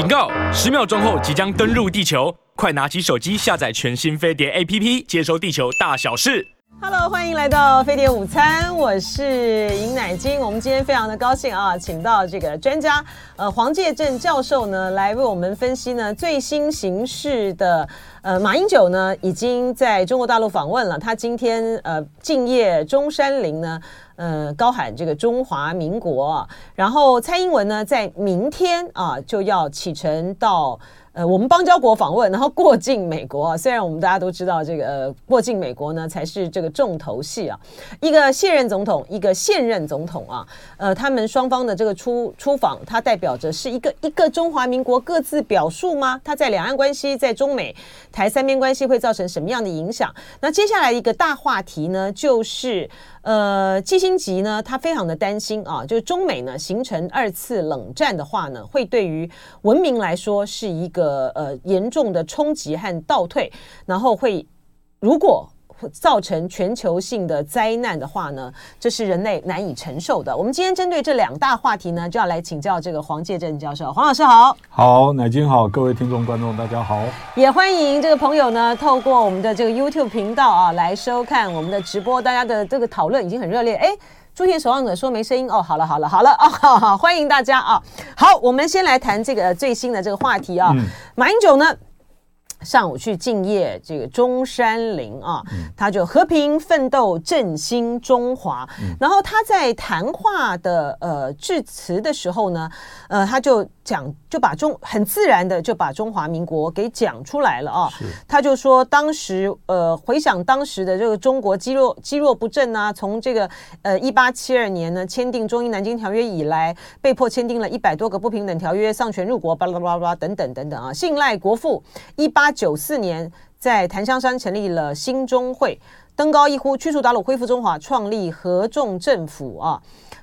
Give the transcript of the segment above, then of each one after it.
警告！十秒钟后即将登陆地球，快拿起手机下载全新飞碟 APP，接收地球大小事。Hello，欢迎来到飞碟午餐，我是尹乃菁。我们今天非常的高兴啊，请到这个专家，呃，黄介正教授呢，来为我们分析呢最新形势的。呃，马英九呢已经在中国大陆访问了，他今天呃敬业中山陵呢，呃高喊这个中华民国。然后蔡英文呢在明天啊就要启程到。呃，我们邦交国访问，然后过境美国。虽然我们大家都知道，这个呃过境美国呢才是这个重头戏啊。一个现任总统，一个现任总统啊，呃，他们双方的这个出出访，它代表着是一个一个中华民国各自表述吗？它在两岸关系，在中美台三边关系会造成什么样的影响？那接下来一个大话题呢，就是。呃，基辛吉呢，他非常的担心啊，就是中美呢形成二次冷战的话呢，会对于文明来说是一个呃严重的冲击和倒退，然后会如果。造成全球性的灾难的话呢，这是人类难以承受的。我们今天针对这两大话题呢，就要来请教这个黄介正教授。黄老师好，好，乃金好，各位听众观众大家好，也欢迎这个朋友呢，透过我们的这个 YouTube 频道啊来收看我们的直播。大家的这个讨论已经很热烈。哎，诸田守望者说没声音哦，好了好了好了哦，好好欢迎大家啊。好，我们先来谈这个最新的这个话题啊，嗯、马英九呢？上午去敬业这个中山陵啊，他就和平奋斗振兴中华。然后他在谈话的呃致辞的时候呢，呃，他就讲就把中很自然的就把中华民国给讲出来了啊。他就说当时呃回想当时的这个中国积弱积弱不振啊，从这个呃一八七二年呢签订中英南京条约以来，被迫签订了一百多个不平等条约，丧权入国，巴拉巴拉巴拉等等等等啊。信赖国父一八。九四年，在檀香山成立了兴中会，登高一呼，驱除鞑虏，恢复中华，创立合众政府啊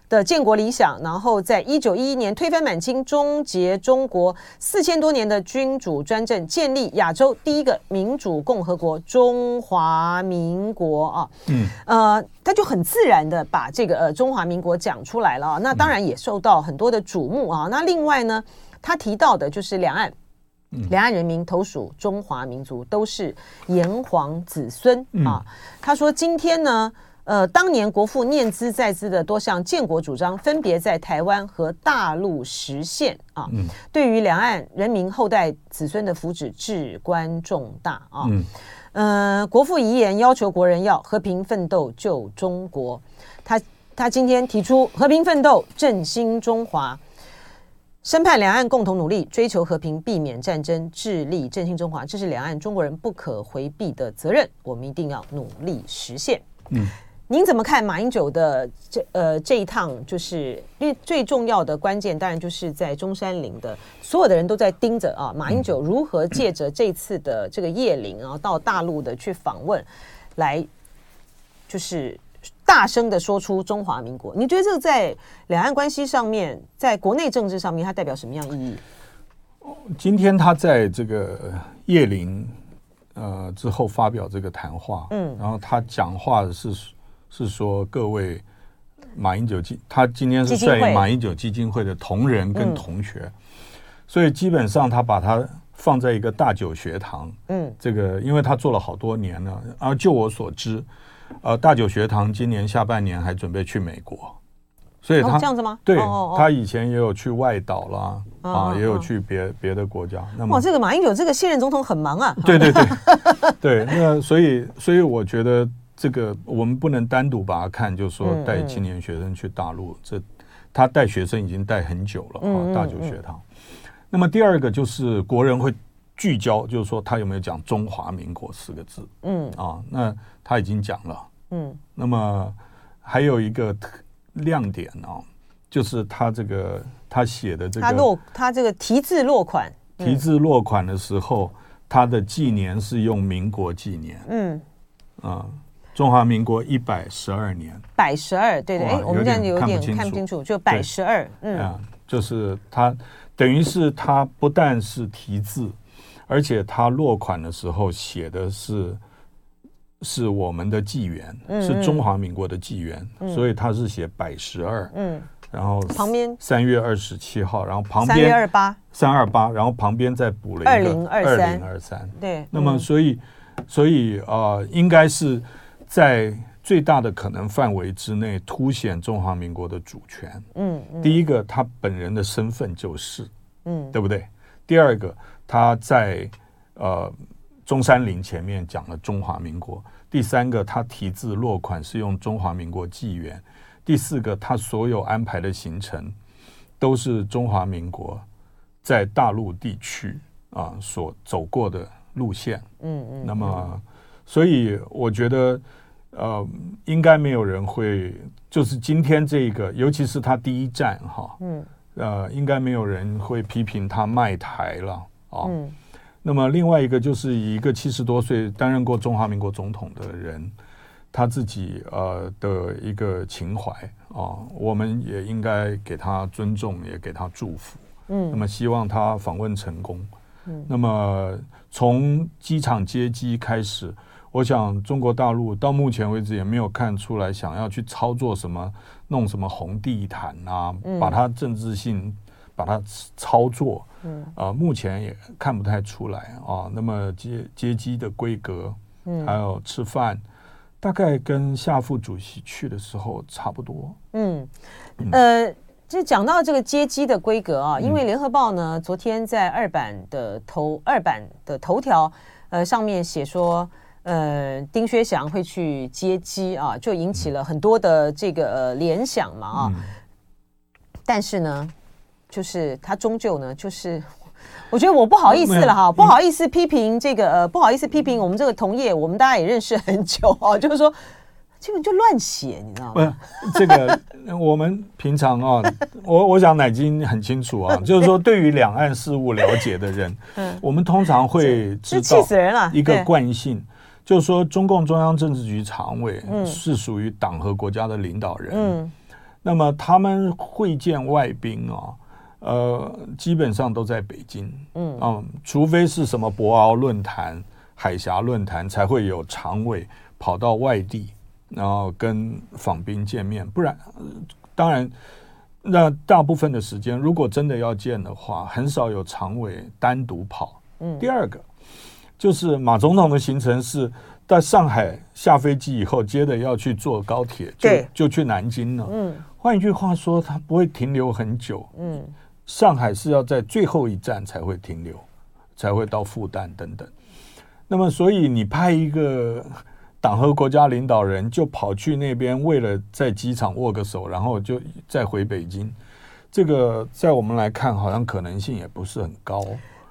的建国理想。然后，在一九一一年推翻满清，终结中国四千多年的君主专政，建立亚洲第一个民主共和国——中华民国啊。嗯，呃，他就很自然的把这个呃中华民国讲出来了啊。那当然也受到很多的瞩目啊。那另外呢，他提到的就是两岸。两岸人民投属中华民族，都是炎黄子孙啊。他说：“今天呢，呃，当年国父念兹在兹的多项建国主张，分别在台湾和大陆实现啊。对于两岸人民后代子孙的福祉至关重大啊。嗯，呃，国父遗言要求国人要和平奋斗救中国。他他今天提出和平奋斗振兴中华。”深盼两岸共同努力，追求和平，避免战争，致力振兴中华，这是两岸中国人不可回避的责任，我们一定要努力实现。嗯，您怎么看马英九的这呃这一趟？就是因为最重要的关键，当然就是在中山陵的，所有的人都在盯着啊，马英九如何借着这次的这个谒陵啊，到大陆的去访问，来就是。大声的说出中华民国，你觉得这个在两岸关系上面，在国内政治上面，它代表什么样意义？今天他在这个谒陵呃之后发表这个谈话，嗯，然后他讲话的是是说各位马英九基，他今天是率马英九基金会的同仁跟同学，嗯、所以基本上他把他放在一个大九学堂，嗯，这个因为他做了好多年了，而就我所知。呃，大九学堂今年下半年还准备去美国，所以他、哦、这样子吗？对，哦哦哦他以前也有去外岛啦，哦、啊，也有去别别的国家。那么，哇，这个马英九这个现任总统很忙啊。对对对，对，那所以所以我觉得这个我们不能单独把它看，就是说带青年学生去大陆，这他带学生已经带很久了啊，大九学堂。那么第二个就是国人会。聚焦就是说，他有没有讲“中华民国”四个字？嗯啊，那他已经讲了。嗯，那么还有一个亮点啊，就是他这个他写的这个，他落他这个题字落款，题字落款的时候，他的纪年是用民国纪年。嗯啊，中华民国一百十二年，百十二，对对，哎，我们这样有点看不清楚，就百十二。嗯，啊就是他等于是他不但是题字。而且他落款的时候写的是是我们的纪元，是中华民国的纪元，所以他是写百十二。嗯，然后旁边三月二十七号，然后旁边三月二八三二八，然后旁边再补了一个二零二三。对，那么所以、嗯、所以呃，应该是在最大的可能范围之内凸显中华民国的主权。嗯，嗯第一个他本人的身份就是，嗯，对不对？第二个他在呃中山陵前面讲了中华民国。第三个，他题字落款是用中华民国纪元。第四个，他所有安排的行程都是中华民国在大陆地区啊所走过的路线。嗯嗯。那么，所以我觉得，呃，应该没有人会，就是今天这个，尤其是他第一站哈，嗯，呃，应该没有人会批评他卖台了啊。嗯。那么另外一个就是一个七十多岁担任过中华民国总统的人，他自己呃的一个情怀啊，我们也应该给他尊重，也给他祝福。嗯，那么希望他访问成功。嗯，那么从机场接机开始，我想中国大陆到目前为止也没有看出来想要去操作什么，弄什么红地毯啊，把它政治性。把它操作，嗯啊、呃，目前也看不太出来啊。那么接接机的规格，嗯，还有吃饭，大概跟夏副主席去的时候差不多。嗯，嗯呃，就讲到这个接机的规格啊，因为联合报呢，昨天在二版的头二版的头条，呃，上面写说，呃，丁薛祥会去接机啊，就引起了很多的这个呃联想嘛啊。嗯、但是呢。就是他终究呢，就是我觉得我不好意思了哈，不好意思批评这个呃，不好意思批评我们这个同业，我们大家也认识很久啊，就是说基本就乱写，你知道吗？不，这个我们平常啊，我我想乃金很清楚啊，就是说对于两岸事务了解的人，嗯，我们通常会知道气死人了一个惯性，就是说中共中央政治局常委是属于党和国家的领导人，嗯，那么他们会见外宾啊。呃，基本上都在北京，嗯。嗯，除非是什么博鳌论坛、海峡论坛，才会有常委跑到外地，然后跟访宾见面，不然，呃、当然，那大部分的时间，如果真的要见的话，很少有常委单独跑。嗯，第二个就是马总统的行程是在上海下飞机以后，接着要去坐高铁，就就去南京了。嗯，换一句话说，他不会停留很久。嗯。上海是要在最后一站才会停留，才会到复旦等等。那么，所以你派一个 党和国家领导人就跑去那边，为了在机场握个手，然后就再回北京，这个在我们来看，好像可能性也不是很高。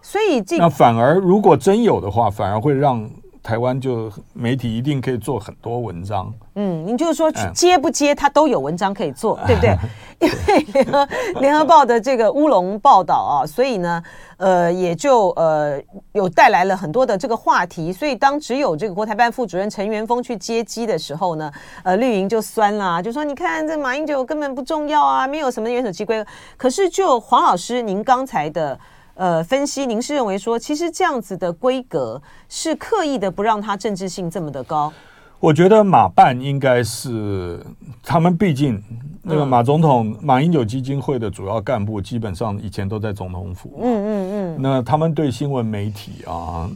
所以这那反而如果真有的话，反而会让。台湾就媒体一定可以做很多文章，嗯，你就是说接不接，他都有文章可以做，嗯、对不对？因为联合联合报的这个乌龙报道啊，所以呢，呃，也就呃有带来了很多的这个话题。所以当只有这个国台办副主任陈元峰去接机的时候呢，呃，绿营就酸啦，就说你看这马英九根本不重要啊，没有什么元首机规。可是就黄老师您刚才的。呃，分析，您是认为说，其实这样子的规格是刻意的不让它政治性这么的高？我觉得马办应该是他们，毕竟那个马总统、嗯、马英九基金会的主要干部，基本上以前都在总统府。嗯嗯嗯。那他们对新闻媒体啊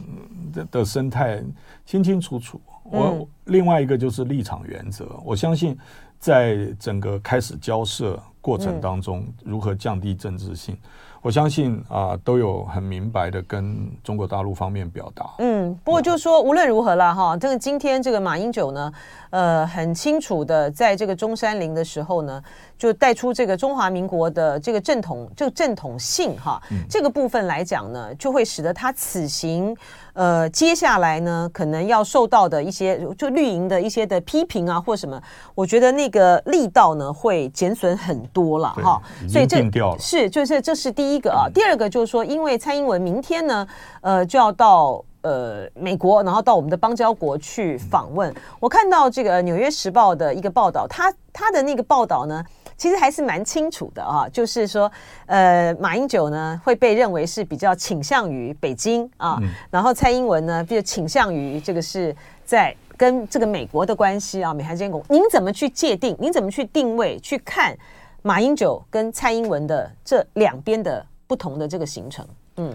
的的生态清清楚楚。我、嗯、另外一个就是立场原则，我相信在整个开始交涉过程当中，如何降低政治性。我相信啊、都有很明白的跟中国大陆方面表达。嗯，不过就是说无论如何了哈，这个今天这个马英九呢，呃，很清楚的在这个中山陵的时候呢，就带出这个中华民国的这个正统，这个正统性哈，嗯、这个部分来讲呢，就会使得他此行。呃，接下来呢，可能要受到的一些就绿营的一些的批评啊，或什么，我觉得那个力道呢会减损很多了哈。所以这是就是这是第一个啊。嗯、第二个就是说，因为蔡英文明天呢，呃，就要到呃美国，然后到我们的邦交国去访问。嗯、我看到这个《纽约时报》的一个报道，他他的那个报道呢。其实还是蛮清楚的啊，就是说，呃，马英九呢会被认为是比较倾向于北京啊，嗯、然后蔡英文呢比较倾向于这个是在跟这个美国的关系啊，美韩之间，您怎么去界定？您怎么去定位？去看马英九跟蔡英文的这两边的不同的这个行程？嗯，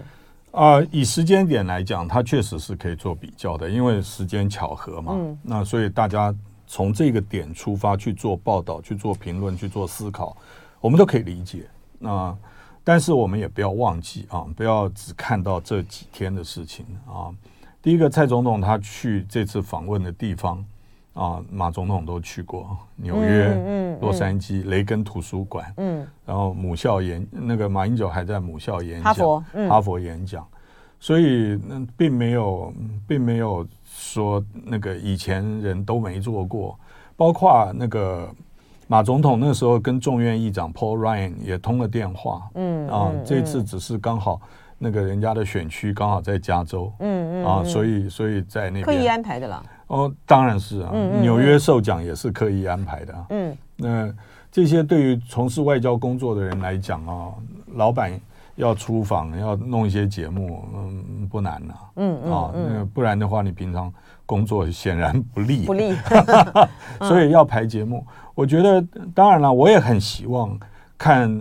啊、呃，以时间点来讲，它确实是可以做比较的，因为时间巧合嘛。嗯，那所以大家从这个点出发去做报道、去做评论、去做思考，我们都可以理解。那但是我们也不要忘记啊，不要只看到这几天的事情啊。第一个，蔡总统他去这次访问的地方。啊，马总统都去过纽约、嗯嗯、洛杉矶、嗯、雷根图书馆，嗯，然后母校演那个马英九还在母校演讲，哈佛，嗯、哈佛演讲，所以那并没有，并没有说那个以前人都没做过，包括那个马总统那时候跟众院议长 Paul Ryan 也通了电话，嗯啊，嗯、这次只是刚好那个人家的选区刚好在加州，嗯嗯啊，所以所以在那边。刻意安排的啦。哦，当然是啊，嗯嗯嗯，纽约授奖也是刻意安排的。嗯，那这些对于从事外交工作的人来讲啊，老板要出访要弄一些节目，嗯，不难呐。嗯嗯，啊，那不然的话，你平常工作显然不利。不利。所以要排节目，我觉得当然了，我也很希望看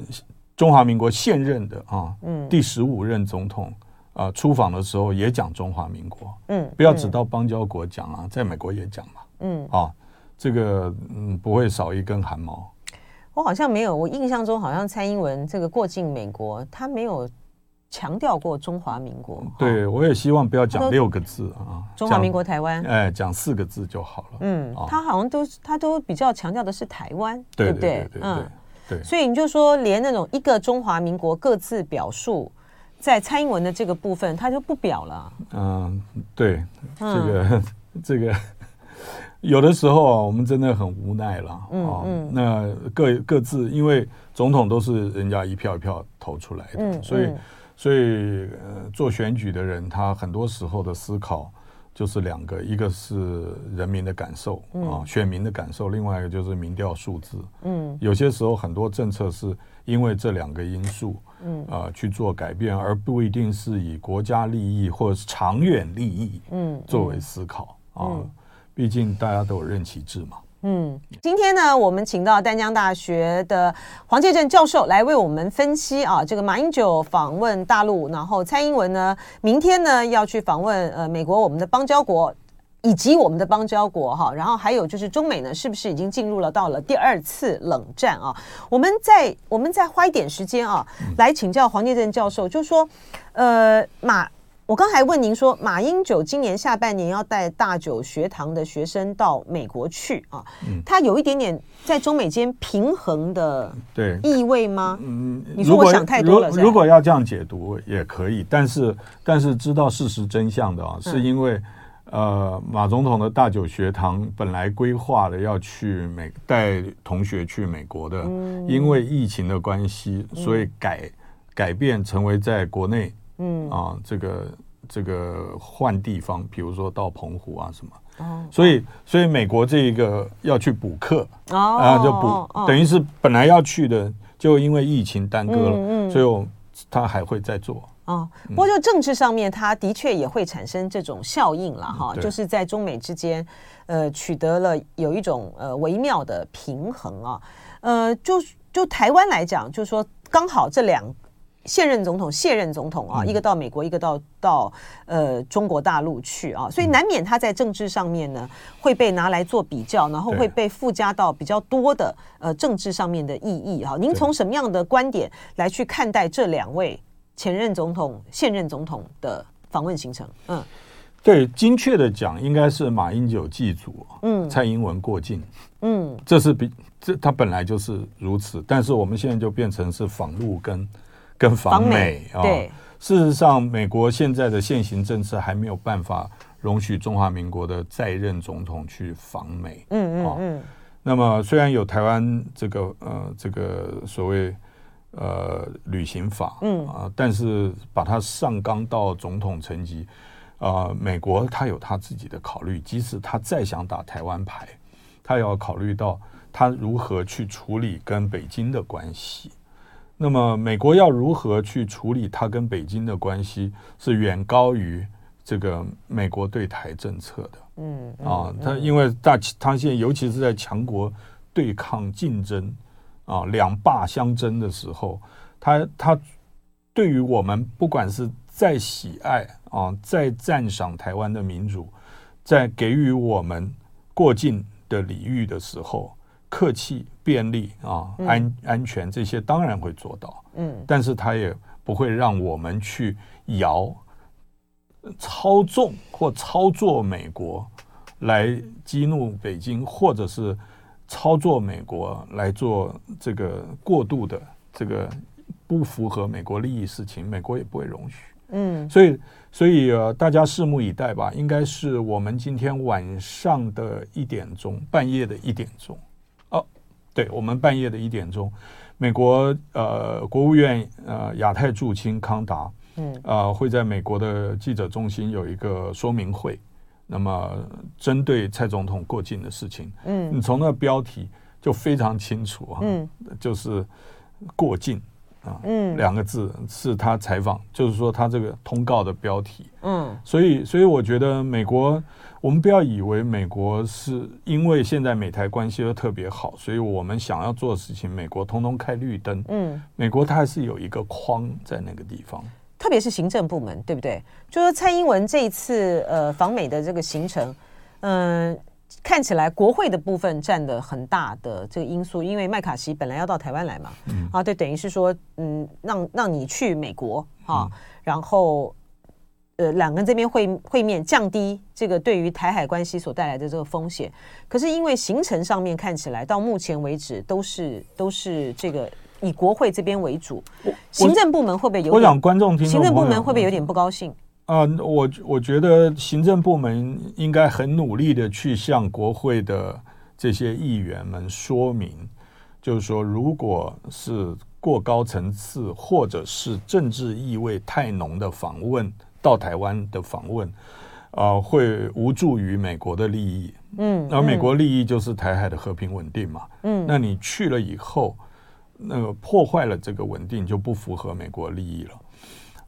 中华民国现任的啊，嗯，第十五任总统。啊，出访的时候也讲中华民国，嗯，不要只到邦交国讲啊，在美国也讲嘛，嗯，啊，这个嗯不会少一根汗毛。我好像没有，我印象中好像蔡英文这个过境美国，他没有强调过中华民国。对，我也希望不要讲六个字啊，中华民国台湾，哎，讲四个字就好了。嗯，他好像都他都比较强调的是台湾，对不对？嗯，对。所以你就说，连那种一个中华民国各自表述。在蔡英文的这个部分，他就不表了。嗯，对，这个、嗯、这个有的时候啊，我们真的很无奈了。嗯嗯，嗯那各各自，因为总统都是人家一票一票投出来的，嗯、所以所以呃，做选举的人，他很多时候的思考就是两个，一个是人民的感受啊，嗯、选民的感受，另外一个就是民调数字。嗯，有些时候很多政策是因为这两个因素。嗯啊、呃，去做改变，而不一定是以国家利益或者是长远利益嗯作为思考、嗯、啊。毕竟大家都有任期制嘛。嗯，今天呢，我们请到丹江大学的黄介正教授来为我们分析啊，这个马英九访问大陆，然后蔡英文呢，明天呢要去访问呃美国，我们的邦交国。以及我们的邦交国哈，然后还有就是中美呢，是不是已经进入了到了第二次冷战啊？我们再我们再花一点时间啊，来请教黄介正教授，就是说，呃，马，我刚才问您说，马英九今年下半年要带大九学堂的学生到美国去啊，他有一点点在中美间平衡的对意味吗？嗯，你说我想太多了。如果要这样解读也可以，但是但是知道事实真相的啊，是因为。呃，马总统的大九学堂本来规划了要去美带同学去美国的，嗯、因为疫情的关系，所以改、嗯、改变成为在国内，嗯。啊，这个这个换地方，比如说到澎湖啊什么，哦、所以所以美国这一个要去补课，哦、啊，就补，哦、等于是本来要去的，就因为疫情耽搁了，所以我他还会再做。哦，不过就政治上面，它的确也会产生这种效应了哈，嗯、就是在中美之间，呃，取得了有一种呃微妙的平衡啊，呃，就就台湾来讲，就是说刚好这两现任总统、卸任总统啊，嗯、一个到美国，一个到到呃中国大陆去啊，所以难免他在政治上面呢会被拿来做比较，然后会被附加到比较多的呃政治上面的意义哈。您从什么样的观点来去看待这两位？前任总统、现任总统的访问行程，嗯，对，精确的讲，应该是马英九祭祖，嗯，蔡英文过境，嗯，这是比这他本来就是如此，但是我们现在就变成是访陆跟跟访美啊。对，事实上，美国现在的现行政策还没有办法容许中华民国的在任总统去访美，嗯嗯嗯。那么，虽然有台湾这个呃这个所谓。呃，旅行法，嗯啊，但是把它上纲到总统层级，啊、呃，美国他有他自己的考虑，即使他再想打台湾牌，他也要考虑到他如何去处理跟北京的关系。那么，美国要如何去处理它跟北京的关系，是远高于这个美国对台政策的。嗯，嗯啊，它因为大它现在尤其是在强国对抗竞争。啊两霸相争的时候，它它对于我们不管是再喜爱啊，再赞赏台湾的民主，在给予我们过境的礼遇的时候，客气、便利啊、安安全这些当然会做到，嗯，但是它也不会让我们去摇、操纵或操作美国来激怒北京，或者是操作美国来做这个过度的这个不符合美国利益事情，美国也不会容许，嗯，所以。所以呃，大家拭目以待吧。应该是我们今天晚上的一点钟，半夜的一点钟。哦，对，我们半夜的一点钟，美国呃国务院呃亚太驻青康达，嗯，呃会在美国的记者中心有一个说明会。那么针对蔡总统过境的事情，嗯，你从那个标题就非常清楚啊，嗯，就是过境。啊，嗯，两个字是他采访，就是说他这个通告的标题，嗯，所以，所以我觉得美国，我们不要以为美国是因为现在美台关系都特别好，所以我们想要做的事情，美国通通开绿灯，嗯，美国它还是有一个框在那个地方，特别是行政部门，对不对？就是蔡英文这一次呃访美的这个行程，嗯。看起来国会的部分占的很大的这个因素，因为麦卡锡本来要到台湾来嘛，嗯、啊，对，等于是说，嗯，让让你去美国啊，嗯、然后呃，两个人这边会会面，降低这个对于台海关系所带来的这个风险。可是因为行程上面看起来到目前为止都是都是这个以国会这边为主，行政部门会不会有点？我想观众听，行政部门会不会有点不高兴？啊、呃，我我觉得行政部门应该很努力的去向国会的这些议员们说明，就是说，如果是过高层次或者是政治意味太浓的访问到台湾的访问，啊、呃，会无助于美国的利益。嗯，而美国利益就是台海的和平稳定嘛。嗯，那你去了以后，那个破坏了这个稳定，就不符合美国利益了。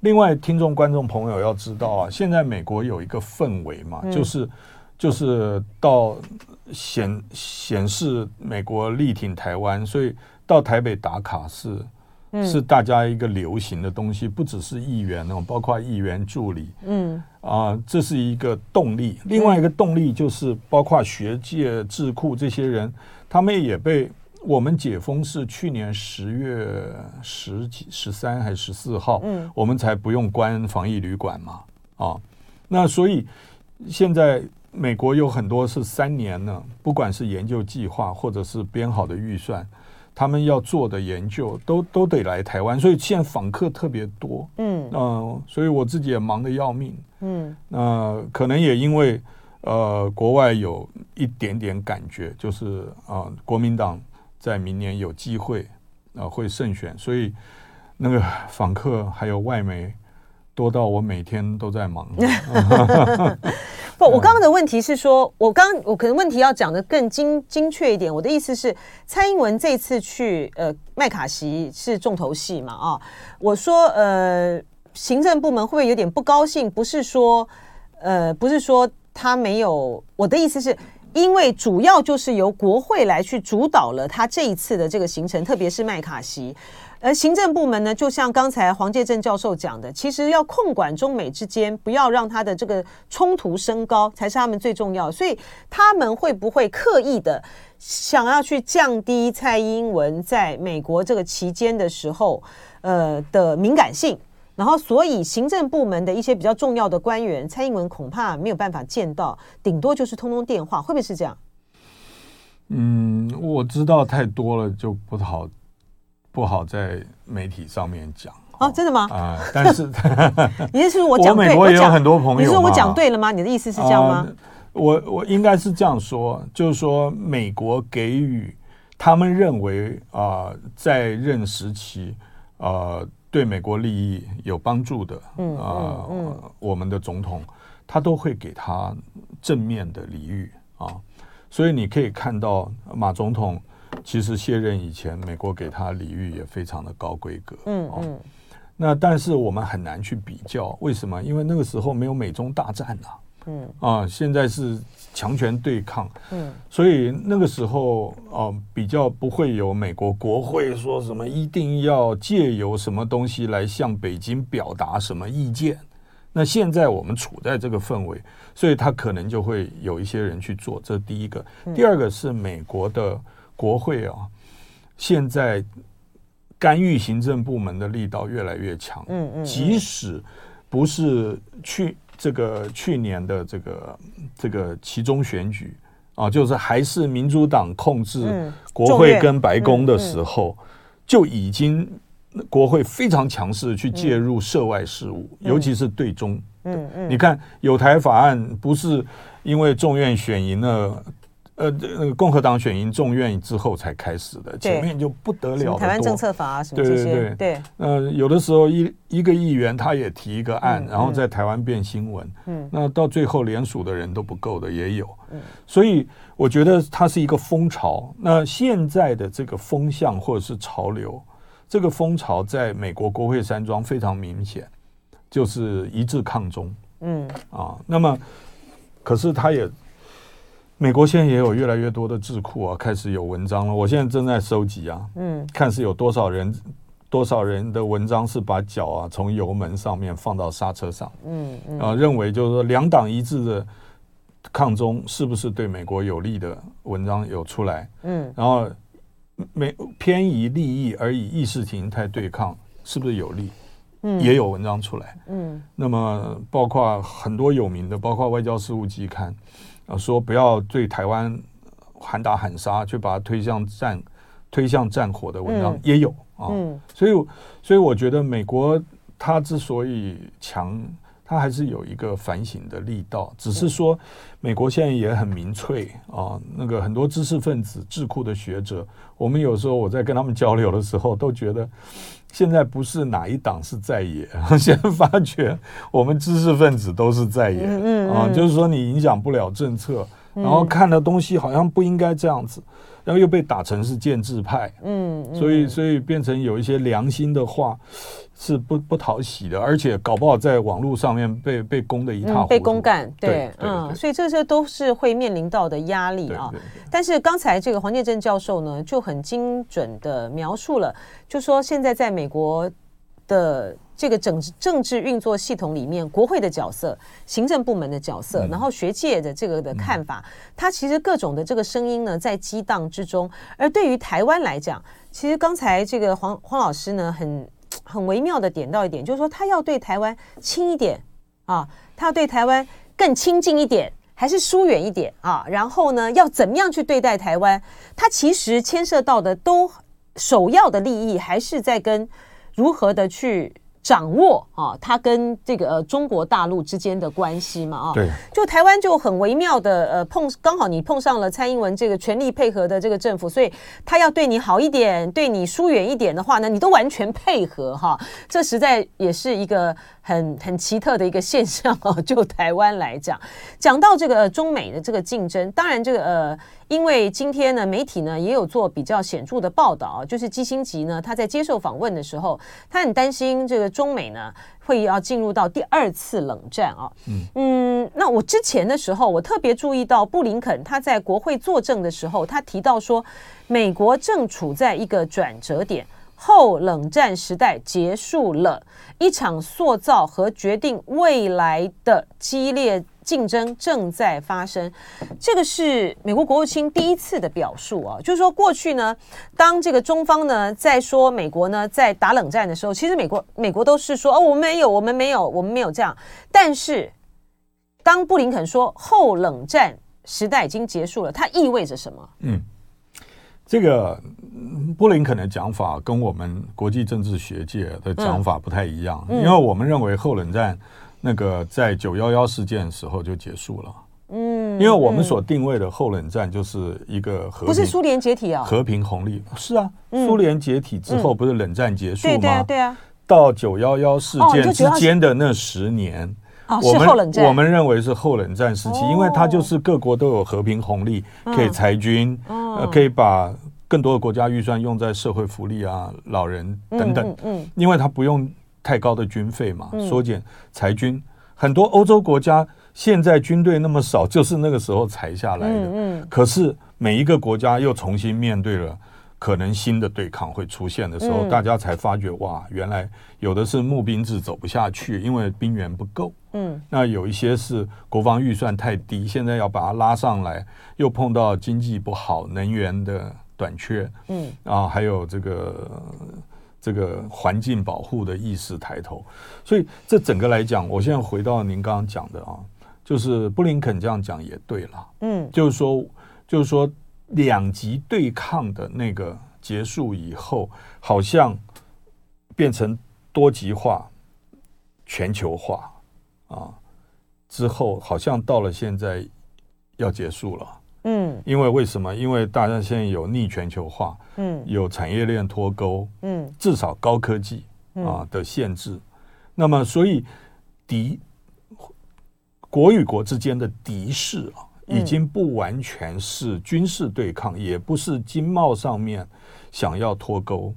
另外，听众、观众朋友要知道啊，现在美国有一个氛围嘛，嗯、就是就是到显显示美国力挺台湾，所以到台北打卡是、嗯、是大家一个流行的东西，不只是议员哦，包括议员助理，嗯啊，这是一个动力。另外一个动力就是包括学界、智库这些人，他们也被。我们解封是去年十月十几、十三还是十四号，嗯，我们才不用关防疫旅馆嘛，啊，那所以现在美国有很多是三年呢，不管是研究计划或者是编好的预算，他们要做的研究都都得来台湾，所以现在访客特别多，嗯。嗯、呃，所以我自己也忙得要命，嗯，那、呃、可能也因为呃国外有一点点感觉，就是啊、呃、国民党。在明年有机会啊、会胜选，所以那个访客还有外媒多到我每天都在忙。不，我刚刚的问题是说，我刚我可能问题要讲得更精精确一点。我的意思是，蔡英文这次去呃麦卡锡是重头戏嘛？啊，我说呃行政部门会不会有点不高兴？不是说呃不是说他没有，我的意思是。因为主要就是由国会来去主导了他这一次的这个行程，特别是麦卡锡，而行政部门呢，就像刚才黄介正教授讲的，其实要控管中美之间，不要让他的这个冲突升高，才是他们最重要。所以他们会不会刻意的想要去降低蔡英文在美国这个期间的时候，呃的敏感性？然后，所以行政部门的一些比较重要的官员，蔡英文恐怕没有办法见到，顶多就是通通电话，会不会是这样？嗯，我知道太多了，就不好不好在媒体上面讲。哦，真的吗？啊、呃，但是 你是说我讲对？美国也有很多朋友，你说我讲对了吗？你的意思是这样吗？呃、我我应该是这样说，就是说美国给予他们认为啊、呃，在任时期啊。呃对美国利益有帮助的，嗯啊，我们的总统他都会给他正面的礼遇啊，所以你可以看到马总统其实卸任以前，美国给他礼遇也非常的高规格，嗯嗯。那但是我们很难去比较，为什么？因为那个时候没有美中大战呐，嗯啊，现在是强权对抗，嗯，所以那个时候啊，比较不会有美国国会说什么一定要借由什么东西来向北京表达什么意见。那现在我们处在这个氛围，所以他可能就会有一些人去做。这是第一个，第二个是美国的国会啊，现在干预行政部门的力道越来越强。嗯嗯，即使不是去这个去年的这个这个其中选举啊，就是还是民主党控制国会跟白宫的时候，就已经。国会非常强势的去介入涉外事务，嗯、尤其是对中。嗯嗯，你看有台法案不是因为众院选赢了，呃，那个共和党选赢众院之后才开始的，前面就不得了。台湾政策法啊，什么这些。对对对对。呃，有的时候一一个议员他也提一个案，嗯、然后在台湾变新闻。嗯。那到最后联署的人都不够的也有。嗯。所以我觉得它是一个风潮。那现在的这个风向或者是潮流。这个风潮在美国国会山庄非常明显，就是一致抗中。嗯啊，那么可是他也，美国现在也有越来越多的智库啊，开始有文章了。我现在正在收集啊，嗯，看是有多少人，多少人的文章是把脚啊从油门上面放到刹车上，嗯嗯，啊，认为就是说两党一致的抗中是不是对美国有利的文章有出来，嗯，然后。没偏移利益而以意识形态对抗，是不是有利？嗯，也有文章出来。嗯，那么包括很多有名的，包括《外交事务季刊》啊，说不要对台湾喊打喊杀，去把它推向战推向战火的文章、嗯、也有啊。嗯，所以所以我觉得美国它之所以强。它还是有一个反省的力道，只是说，美国现在也很民粹啊。那个很多知识分子、智库的学者，我们有时候我在跟他们交流的时候，都觉得现在不是哪一党是在野，现在发觉我们知识分子都是在野。啊。就是说，你影响不了政策，然后看的东西好像不应该这样子，然后又被打成是建制派。嗯，所以所以变成有一些良心的话。是不不讨喜的，而且搞不好在网络上面被被攻的一塌糊涂，嗯、被公干，对，对嗯，所以这些都是会面临到的压力啊。但是刚才这个黄建正教授呢，就很精准的描述了，就说现在在美国的这个整政治运作系统里面，国会的角色、行政部门的角色，嗯、然后学界的这个的看法，它其实各种的这个声音呢，在激荡之中。而对于台湾来讲，其实刚才这个黄黄老师呢，很。很微妙的点到一点，就是说他要对台湾亲一点啊，他要对台湾更亲近一点，还是疏远一点啊？然后呢，要怎么样去对待台湾？它其实牵涉到的都首要的利益，还是在跟如何的去。掌握啊，他跟这个呃中国大陆之间的关系嘛啊，对，就台湾就很微妙的呃碰，刚好你碰上了蔡英文这个全力配合的这个政府，所以他要对你好一点，对你疏远一点的话呢，你都完全配合哈，这实在也是一个很很奇特的一个现象啊。就台湾来讲，讲到这个中美的这个竞争，当然这个呃。因为今天呢，媒体呢也有做比较显著的报道，就是基辛格呢，他在接受访问的时候，他很担心这个中美呢会要进入到第二次冷战啊。嗯嗯，那我之前的时候，我特别注意到布林肯他在国会作证的时候，他提到说，美国正处在一个转折点，后冷战时代结束了，一场塑造和决定未来的激烈。竞争正在发生，这个是美国国务卿第一次的表述啊，就是说过去呢，当这个中方呢在说美国呢在打冷战的时候，其实美国美国都是说哦，我们没有，我们没有，我们没有这样。但是当布林肯说后冷战时代已经结束了，它意味着什么？嗯，这个布林肯的讲法跟我们国际政治学界的讲法不太一样，嗯，因为我们认为后冷战。那个在九幺幺事件的时候就结束了，嗯，因为我们所定位的后冷战就是一个和平，不是苏联解体啊，和平红利。是啊，苏联解体之后不是冷战结束吗？对啊，对啊，到九幺幺事件之间的那十年，我们我们认为是后冷战时期，因为它就是各国都有和平红利，可以裁军，呃，可以把更多的国家预算用在社会福利啊、老人等等，嗯，因为它不用。太高的军费嘛，缩减裁军，很多欧洲国家现在军队那么少，就是那个时候裁下来的。可是每一个国家又重新面对了可能新的对抗会出现的时候，嗯、大家才发觉哇，原来有的是募兵制走不下去，因为兵源不够。嗯，那有一些是国防预算太低，现在要把它拉上来，又碰到经济不好、能源的短缺。嗯，啊，还有这个这个环境保护的意识抬头，所以这整个来讲，我现在回到您刚刚讲的啊。就是布林肯这样讲也对了，嗯，就是说，就是说，两极对抗的那个结束以后，好像变成多极化、全球化啊，之后好像到了现在要结束了，嗯，因为为什么？因为大家现在有逆全球化，嗯，有产业链脱钩，嗯，至少高科技啊的限制，那么所以敌。国与国之间的敌视啊，已经不完全是军事对抗，嗯、也不是经贸上面想要脱钩，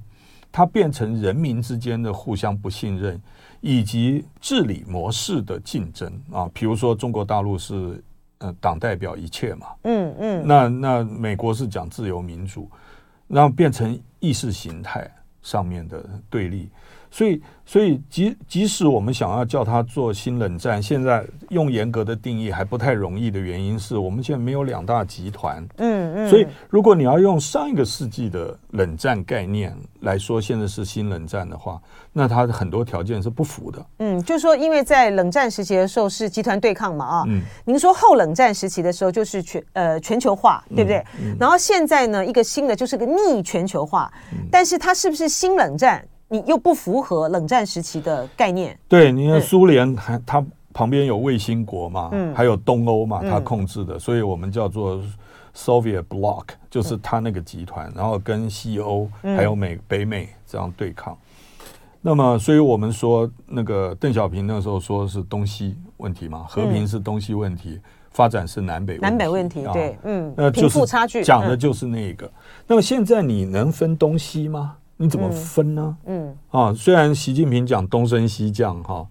它变成人民之间的互相不信任，以及治理模式的竞争啊。比如说，中国大陆是呃党代表一切嘛，嗯嗯，那那美国是讲自由民主，然后变成意识形态上面的对立。所以，所以即即使我们想要叫它做新冷战，现在用严格的定义还不太容易的原因是我们现在没有两大集团。嗯嗯。所以，如果你要用上一个世纪的冷战概念来说，现在是新冷战的话，那它的很多条件是不符的。嗯，就是说，因为在冷战时期的时候是集团对抗嘛，啊，嗯，您说后冷战时期的时候就是全呃全球化，对不对？嗯。然后现在呢，一个新的就是个逆全球化，但是它是不是新冷战？你又不符合冷战时期的概念。对，你看苏联还它旁边有卫星国嘛，嗯，还有东欧嘛，它控制的，所以我们叫做 Soviet Bloc，就是它那个集团，然后跟西欧还有美北美这样对抗。那么，所以我们说那个邓小平那时候说是东西问题嘛，和平是东西问题，发展是南北南北问题，对，嗯，那贫富差距讲的就是那个。那么现在你能分东西吗？你怎么分呢？嗯，嗯啊，虽然习近平讲东升西降哈，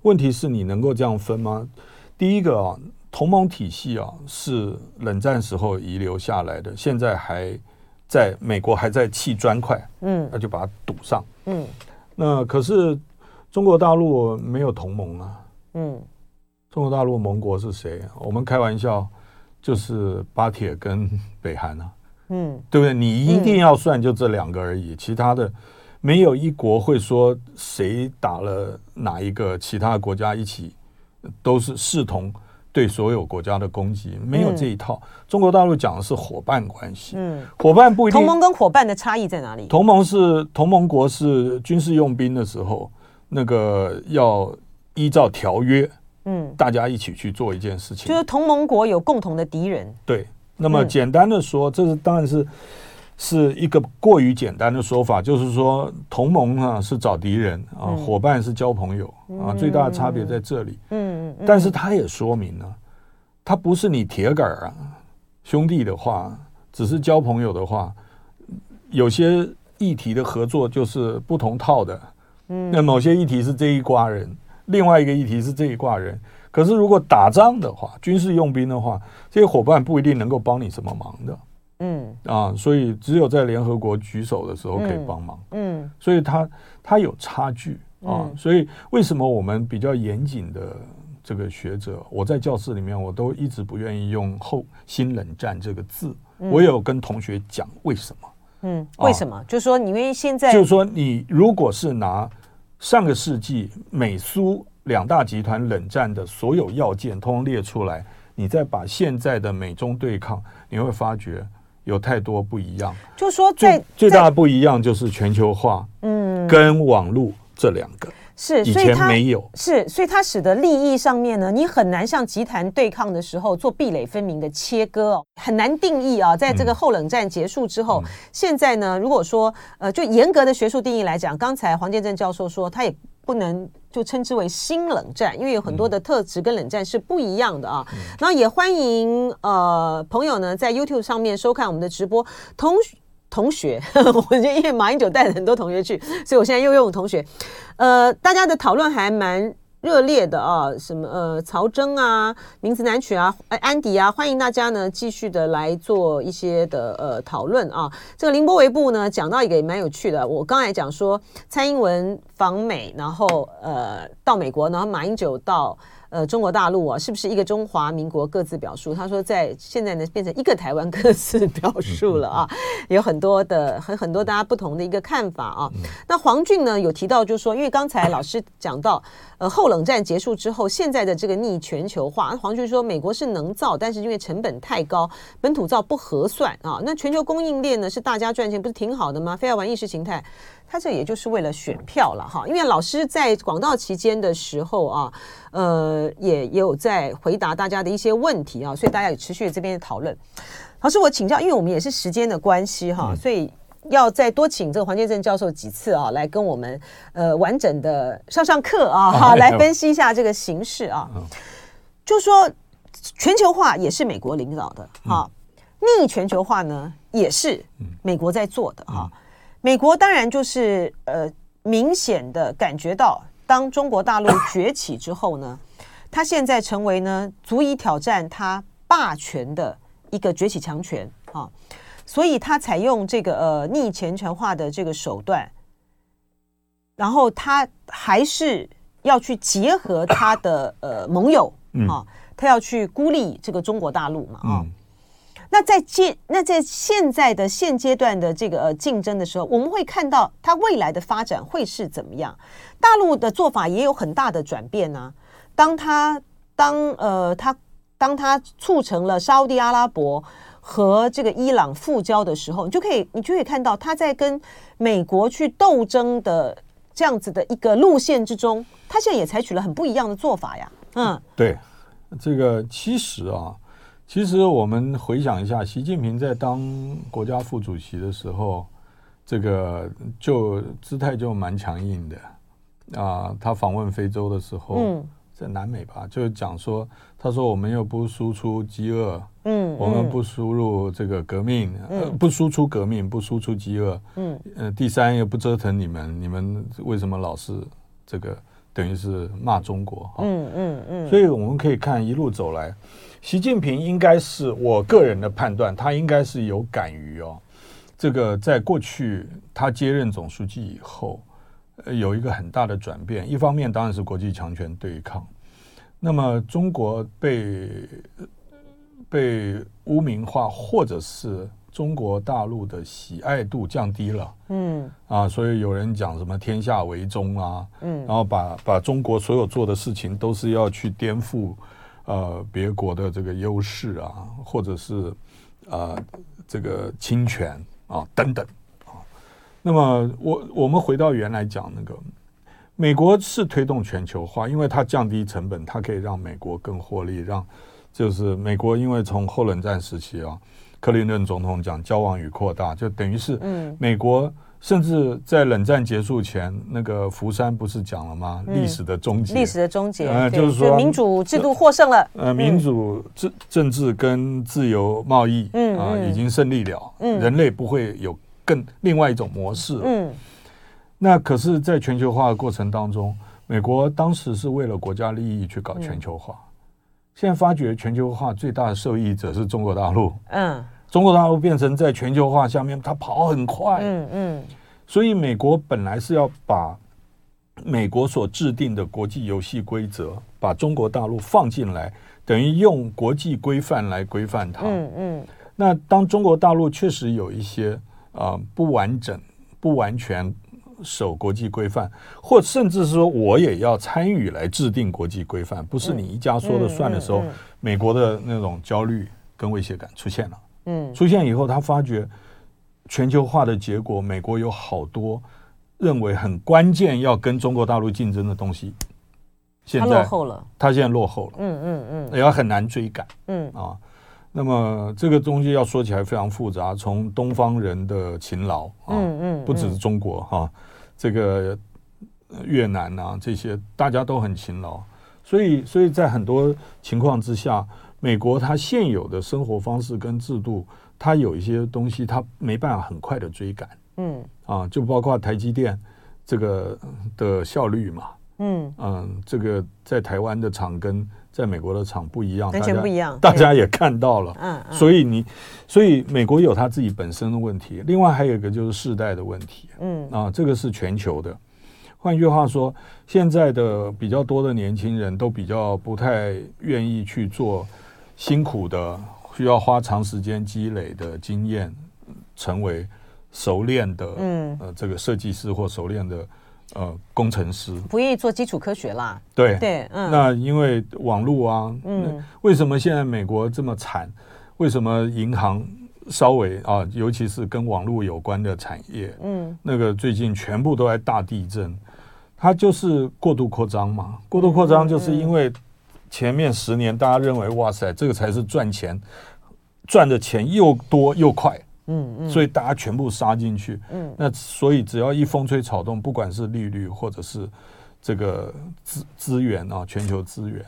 问题是你能够这样分吗？第一个啊，同盟体系啊是冷战时候遗留下来的，现在还在美国还在砌砖块，嗯，那就把它堵上，嗯，那可是中国大陆没有同盟啊，嗯，中国大陆盟国是谁？我们开玩笑就是巴铁跟北韩啊。嗯，对不对？你一定要算就这两个而已，嗯、其他的没有一国会说谁打了哪一个，其他国家一起都是视同对所有国家的攻击，没有这一套。嗯、中国大陆讲的是伙伴关系，嗯，伙伴不一定。同盟跟伙伴的差异在哪里？同盟是同盟国是军事用兵的时候，那个要依照条约，嗯，大家一起去做一件事情，就是同盟国有共同的敌人，对。那么简单的说，这是当然是是一个过于简单的说法，就是说同盟啊是找敌人啊，伙伴是交朋友啊，最大的差别在这里。嗯嗯。但是他也说明了，他不是你铁杆啊，兄弟的话，只是交朋友的话，有些议题的合作就是不同套的。嗯。那某些议题是这一挂人，另外一个议题是这一挂人。可是，如果打仗的话，军事用兵的话，这些伙伴不一定能够帮你什么忙的。嗯啊，所以只有在联合国举手的时候可以帮忙。嗯，嗯所以它它有差距啊。嗯、所以为什么我们比较严谨的这个学者，我在教室里面我都一直不愿意用“后新冷战”这个字。嗯、我有跟同学讲为什么。嗯，为什么？啊、就是说，因为现在就是说，你如果是拿上个世纪美苏。两大集团冷战的所有要件通通列出来，你再把现在的美中对抗，你会发觉有太多不一样。就说最最大的不一样就是全球化，嗯，跟网络这两个是以前没有，是所以它使得利益上面呢，你很难像集团对抗的时候做壁垒分明的切割哦，很难定义啊。在这个后冷战结束之后，嗯、现在呢，如果说呃，就严格的学术定义来讲，刚才黄建正教授说他也。不能就称之为新冷战，因为有很多的特质跟冷战是不一样的啊。然后也欢迎呃朋友呢在 YouTube 上面收看我们的直播。同同学，我觉得因为马英九带了很多同学去，所以我现在又用同学。呃，大家的讨论还蛮热烈的啊，什么呃，曹征啊，名字难取啊，哎，安迪啊，欢迎大家呢继续的来做一些的呃讨论啊。这个凌波微步呢讲到一个也蛮有趣的，我刚才讲说蔡英文访美，然后呃到美国，然后马英九到。呃，中国大陆啊，是不是一个中华民国各自表述？他说，在现在呢，变成一个台湾各自表述了啊，有很多的很很多大家不同的一个看法啊。那黄俊呢有提到，就是说，因为刚才老师讲到，呃，后冷战结束之后，现在的这个逆全球化，黄俊说，美国是能造，但是因为成本太高，本土造不合算啊。那全球供应链呢是大家赚钱，不是挺好的吗？非要玩意识形态。他这也就是为了选票了哈，因为老师在广告期间的时候啊，呃，也也有在回答大家的一些问题啊，所以大家也持续这边的讨论。老师，我请教，因为我们也是时间的关系哈，所以要再多请这个黄建正教授几次啊，来跟我们呃完整的上上课啊，哈，来分析一下这个形势啊。就说全球化也是美国领导的哈，逆全球化呢也是美国在做的哈。美国当然就是呃，明显的感觉到，当中国大陆崛起之后呢，它现在成为呢足以挑战它霸权的一个崛起强权啊，所以它采用这个呃逆全球化的这个手段，然后它还是要去结合它的呃盟友啊，它要去孤立这个中国大陆嘛啊。那在现那在现在的现阶段的这个竞争的时候，我们会看到它未来的发展会是怎么样？大陆的做法也有很大的转变呢、当它当呃它当它促成了沙乌地阿拉伯和这个伊朗复交的时候，你就可以你就可以看到它在跟美国去斗争的这样子的一个路线之中，它现在也采取了很不一样的做法呀。嗯，对，这个其实啊。其实我们回想一下，习近平在当国家副主席的时候，这个就姿态就蛮强硬的啊。他访问非洲的时候，在南美吧，就讲说，他说我们又不输出饥饿，嗯，我们不输入这个革命，呃，不输出革命，不输出饥饿，嗯，呃，第三又不折腾你们，你们为什么老是这个等于是骂中国？嗯嗯嗯。所以我们可以看一路走来。习近平应该是我个人的判断，他应该是有敢于哦，这个在过去他接任总书记以后，呃，有一个很大的转变。一方面当然是国际强权对抗，那么中国被被污名化，或者是中国大陆的喜爱度降低了，嗯啊，所以有人讲什么天下为中啊，嗯，然后把把中国所有做的事情都是要去颠覆。呃，别国的这个优势啊，或者是呃这个侵权啊等等啊，那么我我们回到原来讲那个，美国是推动全球化，因为它降低成本，它可以让美国更获利，让就是美国因为从后冷战时期啊，克林顿总统讲交往与扩大，就等于是嗯美国。甚至在冷战结束前，那个福山不是讲了吗？历史的终结，历史的终结，呃，就是说民主制度获胜了。呃，民主政政治跟自由贸易，嗯啊，已经胜利了。嗯，人类不会有更另外一种模式。嗯，那可是，在全球化的过程当中，美国当时是为了国家利益去搞全球化，现在发觉全球化最大的受益者是中国大陆。嗯。中国大陆变成在全球化下面，它跑很快，嗯嗯，所以美国本来是要把美国所制定的国际游戏规则，把中国大陆放进来，等于用国际规范来规范它，嗯嗯。那当中国大陆确实有一些啊、呃、不完整、不完全守国际规范，或甚至是说我也要参与来制定国际规范，不是你一家说了算的时候，美国的那种焦虑跟威胁感出现了。嗯，出现以后，他发觉全球化的结果，美国有好多认为很关键要跟中国大陆竞争的东西，现在他落后了，他现在落后了，嗯嗯嗯，也要很难追赶，嗯。啊，那么这个东西要说起来非常复杂，从东方人的勤劳啊，嗯嗯，不只是中国哈，这个越南啊这些大家都很勤劳，所以所以在很多情况之下。美国它现有的生活方式跟制度，它有一些东西它没办法很快的追赶，嗯，啊，就包括台积电这个的效率嘛，嗯。嗯，这个在台湾的厂跟在美国的厂不一样，完全不一样，大家也看到了。嗯，所以你，所以美国有它自己本身的问题，另外还有一个就是世代的问题。嗯。啊，这个是全球的。换句话说，现在的比较多的年轻人都比较不太愿意去做辛苦的、需要花长时间积累的经验，成为熟练的，嗯呃，这个设计师或熟练的。呃，工程师不愿意做基础科学啦。对对，嗯，那因为网络啊，嗯，为什么现在美国这么惨？为什么银行稍微啊，尤其是跟网络有关的产业，嗯，那个最近全部都在大地震，它就是过度扩张嘛。过度扩张就是因为前面十年大家认为哇塞，这个才是赚钱，赚的钱又多又快。嗯嗯，所以大家全部杀进去，嗯，那所以只要一风吹草动，不管是利率或者是这个资资源啊，全球资源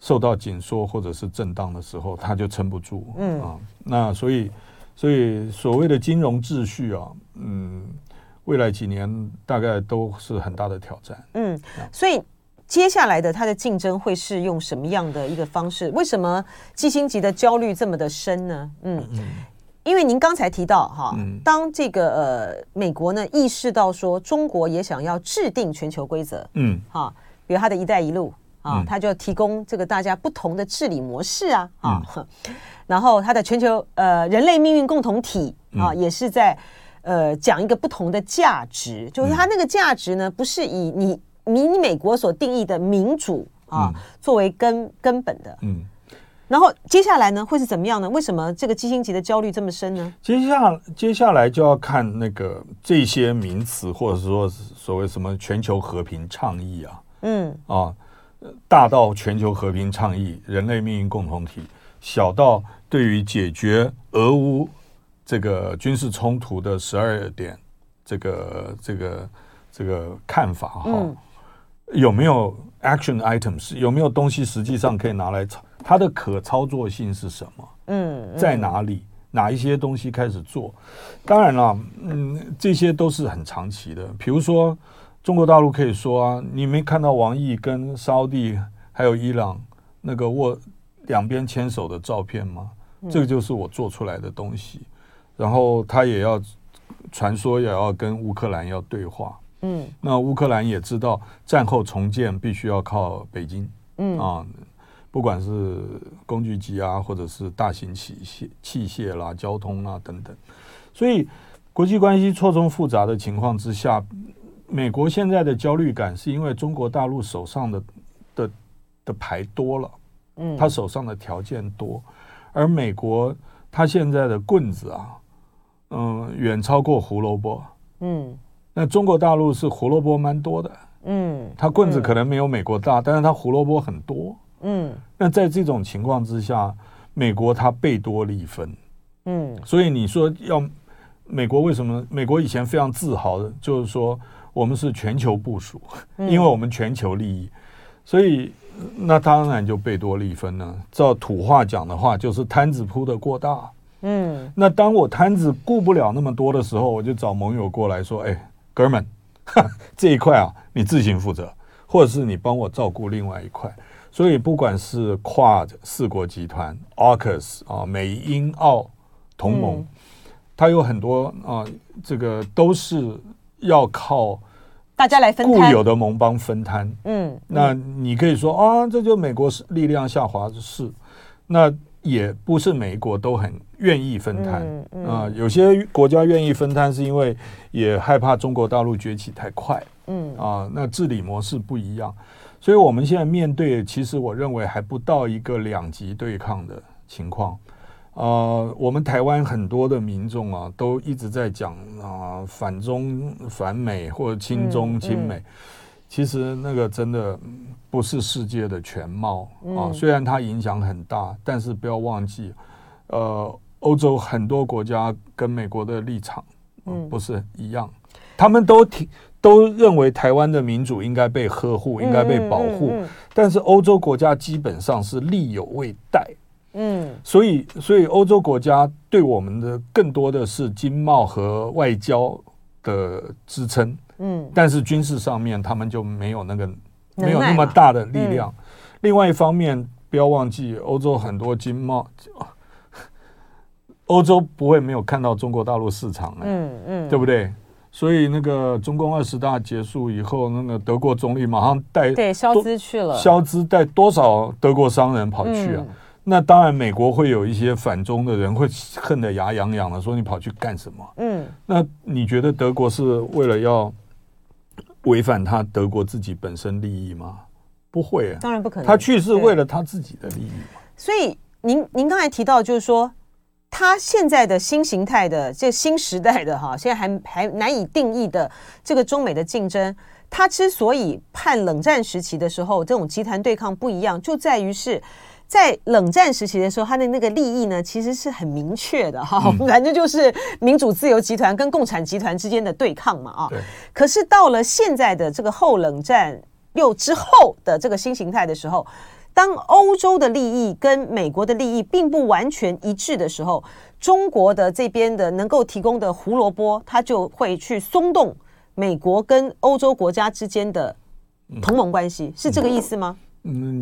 受到紧缩或者是震荡的时候，它就撑不住，嗯。啊，那所以所以所谓的金融秩序啊，嗯，未来几年大概都是很大的挑战，嗯，所以接下来的它的竞争会是用什么样的一个方式？为什么基辛格的焦虑这么的深呢？嗯。嗯。因为您刚才提到哈，当这个呃美国呢意识到说中国也想要制定全球规则，嗯，哈，比如它的一带一路啊，它就提供这个大家不同的治理模式啊，啊，然后它的全球呃人类命运共同体啊，也是在呃讲一个不同的价值，就是它那个价值呢，不是以你你美国所定义的民主啊作为根根本的，嗯。然后接下来呢，会是怎么样呢？为什么这个基辛格的焦虑这么深呢？接下接下来就要看那个这些名词，或者说所谓什么全球和平倡议啊，嗯啊，大到全球和平倡议、人类命运共同体，小到对于解决俄乌这个军事冲突的十二点这个这个这个看法哈，嗯、有没有 action items？有没有东西实际上可以拿来操？它的可操作性是什么？嗯，在哪里？哪一些东西开始做？当然了，嗯，这些都是很长期的。比如说，中国大陆可以说啊，你没看到王毅跟沙乌地还有伊朗那个握两边牵手的照片吗？这个就是我做出来的东西。然后他也要传说也要跟乌克兰要对话。嗯，那乌克兰也知道战后重建必须要靠北京。嗯啊。不管是工具机啊，或者是大型器械、器械啦、交通啊等等，所以国际关系错综复杂的情况之下，美国现在的焦虑感是因为中国大陆手上的的的牌多了，嗯，他手上的条件多，而美国他现在的棍子啊，嗯，远超过胡萝卜，嗯，那中国大陆是胡萝卜蛮多的，嗯，他棍子可能没有美国大，但是他胡萝卜很多。嗯，那在这种情况之下，美国它贝多利分，嗯，所以你说要美国为什么？美国以前非常自豪的，就是说我们是全球部署，因为我们全球利益，所以那当然就贝多利分了。照土话讲的话，就是摊子铺的过大，嗯，那当我摊子顾不了那么多的时候，我就找盟友过来说，哎，哥们，这一块啊，你自行负责，或者是你帮我照顾另外一块。所以，不管是 QUAD 四国集团、AUKUS 啊、美英澳同盟，嗯、它有很多啊，这个都是要靠大家来分固有的盟邦分摊。嗯，那你可以说啊，这就美国是力量下滑的事，那也不是每一国都很愿意分摊。嗯嗯、啊，有些国家愿意分摊，是因为也害怕中国大陆崛起太快。嗯，啊，那治理模式不一样。所以，我们现在面对，其实我认为还不到一个两极对抗的情况。呃，我们台湾很多的民众啊，都一直在讲啊，反中、反美或者亲中、亲美。其实那个真的不是世界的全貌啊。虽然它影响很大，但是不要忘记，呃，欧洲很多国家跟美国的立场不是一样，他们都挺。都认为台湾的民主应该被呵护，应该被保护，嗯嗯嗯、但是欧洲国家基本上是力有未逮，嗯，所以所以欧洲国家对我们的更多的是经贸和外交的支撑，嗯，但是军事上面他们就没有那个没有那么大的力量。嗯、另外一方面，不要忘记欧洲很多经贸，欧洲不会没有看到中国大陆市场、欸，嗯嗯，对不对？所以那个中共二十大结束以后，那个德国总理马上带对萧兹去了，消资带多少德国商人跑去啊？嗯、那当然，美国会有一些反中的人会恨得牙痒痒的，说你跑去干什么？嗯，那你觉得德国是为了要违反他德国自己本身利益吗？不会啊，当然不可能。他去是为了他自己的利益嘛。所以您您刚才提到就是说。他现在的新形态的这新时代的哈，现在还还难以定义的这个中美的竞争，他之所以判冷战时期的时候这种集团对抗不一样，就在于是在冷战时期的时候，他的那个利益呢其实是很明确的哈，反正就是民主自由集团跟共产集团之间的对抗嘛啊。可是到了现在的这个后冷战又之后的这个新形态的时候。当欧洲的利益跟美国的利益并不完全一致的时候，中国的这边的能够提供的胡萝卜，它就会去松动美国跟欧洲国家之间的同盟关系，是这个意思吗？嗯，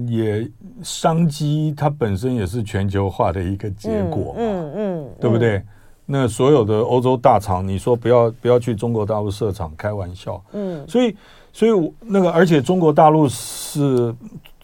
也商机它本身也是全球化的一个结果，嗯嗯，对不对？那所有的欧洲大厂，你说不要不要去中国大陆设厂，开玩笑，嗯，所以所以那个，而且中国大陆是。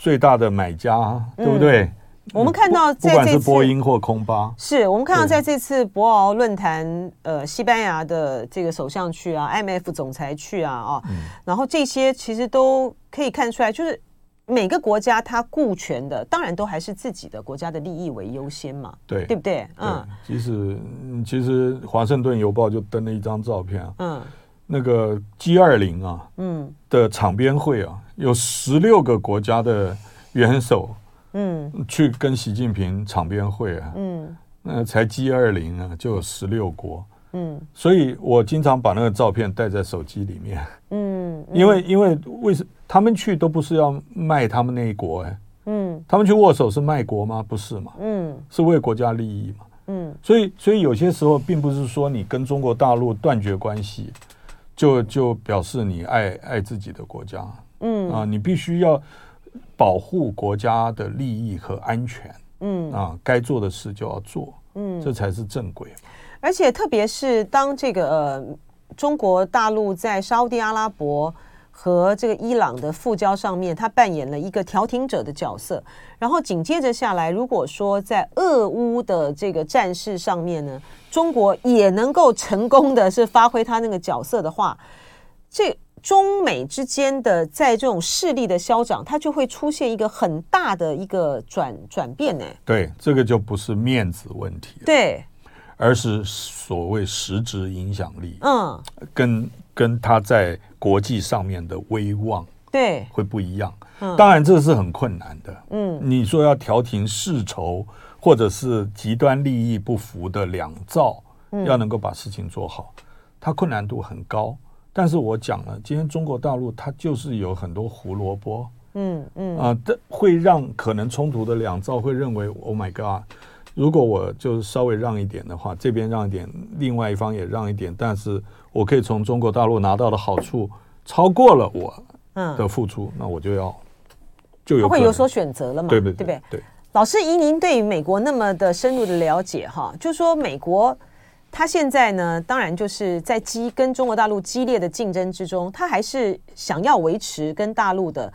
最大的买家，对不对？嗯、我们看到在这次，不管是波音或空巴，是我们看到在这次博鳌论坛，呃，西班牙的这个首相去啊，IMF 总裁去啊，啊，嗯、然后这些其实都可以看出来，就是每个国家它顾全的，当然都还是自己的国家的利益为优先嘛，对，对不对？嗯，其实其实华盛顿邮报就登了一张照片啊，嗯。那个 G 二零啊，嗯，的场边会啊，有十六个国家的元首，嗯，去跟习近平场边会啊，嗯，那才 G 二零啊，就有十六国，嗯，所以我经常把那个照片带在手机里面，嗯，因为因为为什么他们去都不是要卖他们那一国哎，嗯，他们去握手是卖国吗？不是嘛，嗯，是为国家利益嘛，嗯，所以所以有些时候并不是说你跟中国大陆断绝关系。就就表示你爱爱自己的国家，嗯。啊，你必须要保护国家的利益和安全，嗯。啊，该做的事就要做，嗯，这才是正轨。而且特别是当这个呃中国大陆在沙地阿拉伯。和这个伊朗的复交上面，他扮演了一个调停者的角色。然后紧接着下来，如果说在俄乌的这个战事上面呢，中国也能够成功的是发挥他那个角色的话，这中美之间的在这种势力的消长，它就会出现一个很大的一个转转变呢。对，这个就不是面子问题，对，而是所谓实质影响力。嗯，跟。跟他在国际上面的威望，对，会不一样。当然这是很困难的。嗯，你说要调停世仇，或者是极端利益不符的两造，要能够把事情做好，它困难度很高。但是我讲了，今天中国大陆它就是有很多胡萝卜。嗯嗯啊，这会让可能冲突的两造会认为，Oh my God，如果我就稍微让一点的话，这边让一点，另外一方也让一点，但是。我可以从中国大陆拿到的好处超过了我的付出，嗯、那我就要就有会有所选择了嘛？对不对？对不对？对。老师，以您对于美国那么的深入的了解，哈，就说美国他现在呢，当然就是在激跟中国大陆激烈的竞争之中，他还是想要维持跟大陆的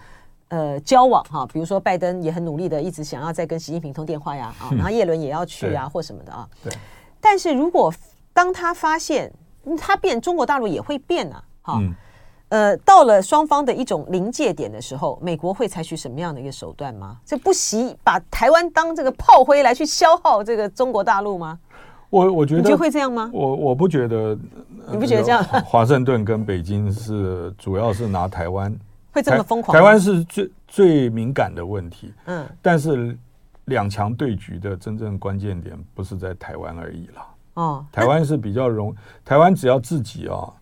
呃交往哈。比如说，拜登也很努力的一直想要再跟习近平通电话呀，啊，然后叶伦也要去啊，或什么的啊。对。但是如果当他发现它变，中国大陆也会变啊！哈，嗯、呃，到了双方的一种临界点的时候，美国会采取什么样的一个手段吗？就不惜把台湾当这个炮灰来去消耗这个中国大陆吗？我我觉得，你就会这样吗？我我不觉得，你不觉得这样？华盛顿跟北京是主要是拿台湾 会这么疯狂？台湾是最最敏感的问题，嗯，但是两强对局的真正关键点不是在台湾而已了。哦，台湾是比较容，台湾只要自己啊，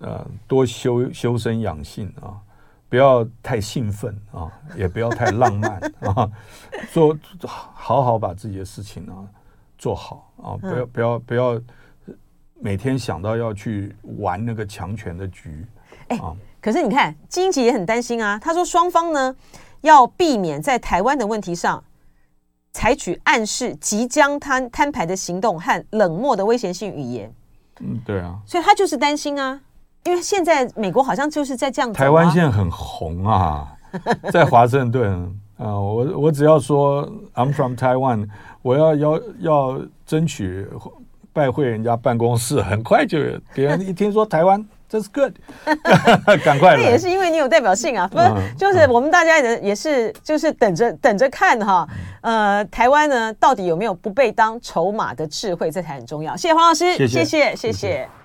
呃，多修修身养性啊，不要太兴奋啊，也不要太浪漫啊，做好好把自己的事情啊做好啊，不要不要不要每天想到要去玩那个强权的局。哎，可是你看，金吉也很担心啊。他说双方呢要避免在台湾的问题上采取暗示即将摊摊牌的行动和冷漠的危险性语言。嗯，对啊。所以他就是担心啊，因为现在美国好像就是在这样、啊。台湾现在很红啊，在华盛顿啊，我我只要说 I'm from Taiwan，我要要要争取。拜会人家办公室，很快就有别人一听说台湾，这是 good，赶快来。那也是因为你有代表性啊，不是？就是我们大家也也是，就是等着等着看哈。呃，台湾呢，到底有没有不被当筹码的智慧？这才很重要。谢谢黄老师。谢谢谢谢。